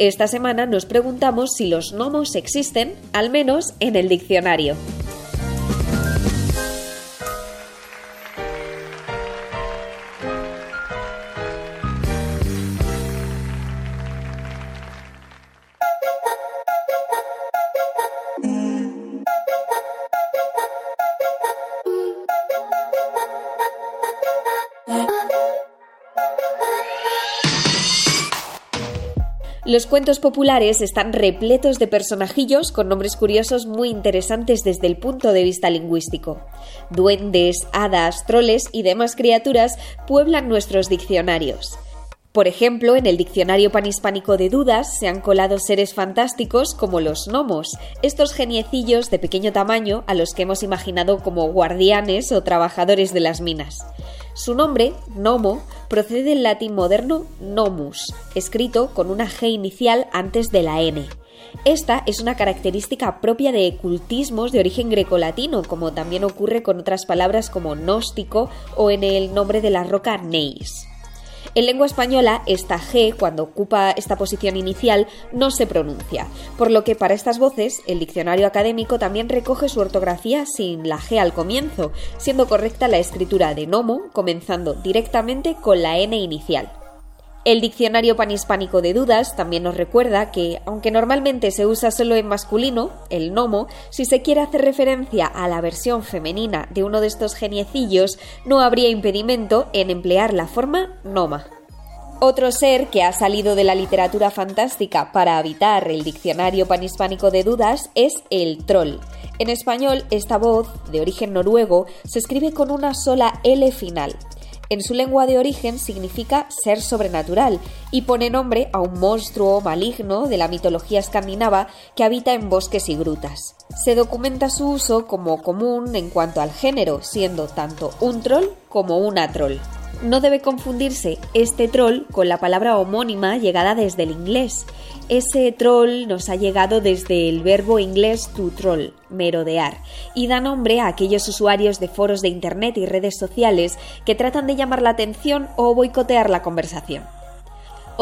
Esta semana nos preguntamos si los gnomos existen, al menos en el diccionario. Los cuentos populares están repletos de personajillos con nombres curiosos muy interesantes desde el punto de vista lingüístico. Duendes, hadas, troles y demás criaturas pueblan nuestros diccionarios. Por ejemplo, en el diccionario panhispánico de dudas se han colado seres fantásticos como los gnomos, estos geniecillos de pequeño tamaño a los que hemos imaginado como guardianes o trabajadores de las minas. Su nombre, gnomo, procede del latín moderno nomus, escrito con una G inicial antes de la N. Esta es una característica propia de cultismos de origen grecolatino, como también ocurre con otras palabras como gnóstico o en el nombre de la roca neis. En lengua española, esta G, cuando ocupa esta posición inicial, no se pronuncia, por lo que para estas voces el diccionario académico también recoge su ortografía sin la G al comienzo, siendo correcta la escritura de nomo, comenzando directamente con la N inicial. El diccionario panhispánico de dudas también nos recuerda que, aunque normalmente se usa solo en masculino, el nomo, si se quiere hacer referencia a la versión femenina de uno de estos geniecillos, no habría impedimento en emplear la forma noma. Otro ser que ha salido de la literatura fantástica para habitar el diccionario panhispánico de dudas es el troll. En español, esta voz, de origen noruego, se escribe con una sola L final. En su lengua de origen significa ser sobrenatural y pone nombre a un monstruo maligno de la mitología escandinava que habita en bosques y grutas. Se documenta su uso como común en cuanto al género, siendo tanto un troll como una troll. No debe confundirse este troll con la palabra homónima llegada desde el inglés. Ese troll nos ha llegado desde el verbo inglés to troll, merodear, y da nombre a aquellos usuarios de foros de Internet y redes sociales que tratan de llamar la atención o boicotear la conversación.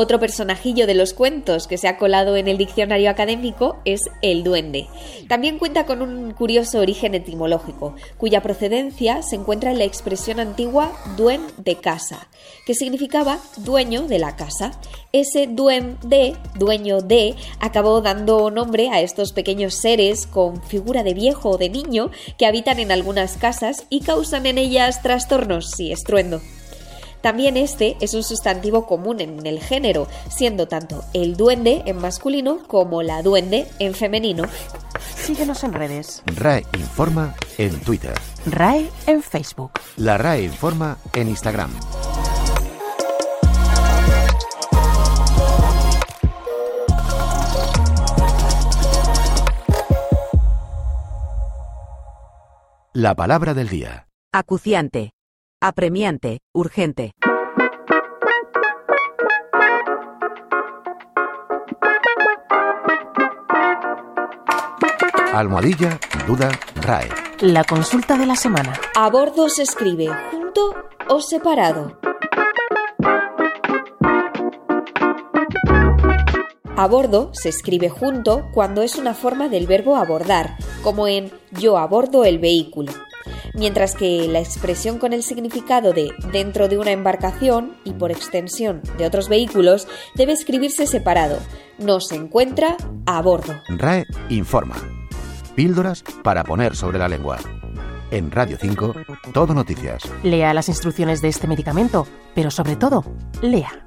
Otro personajillo de los cuentos que se ha colado en el diccionario académico es el duende. También cuenta con un curioso origen etimológico, cuya procedencia se encuentra en la expresión antigua duen de casa, que significaba dueño de la casa. Ese duen de, dueño de, acabó dando nombre a estos pequeños seres con figura de viejo o de niño que habitan en algunas casas y causan en ellas trastornos y estruendo. También este es un sustantivo común en el género, siendo tanto el duende en masculino como la duende en femenino. Síguenos en redes. RAE informa en Twitter. RAE en Facebook. La RAE informa en Instagram. La palabra del día. Acuciante. Apremiante, urgente. Almohadilla, duda, RAE. La consulta de la semana. A bordo se escribe junto o separado. A bordo se escribe junto cuando es una forma del verbo abordar, como en yo abordo el vehículo mientras que la expresión con el significado de dentro de una embarcación y por extensión de otros vehículos debe escribirse separado. No se encuentra a bordo. RAE informa. Píldoras para poner sobre la lengua. En Radio 5, Todo Noticias. Lea las instrucciones de este medicamento, pero sobre todo, lea.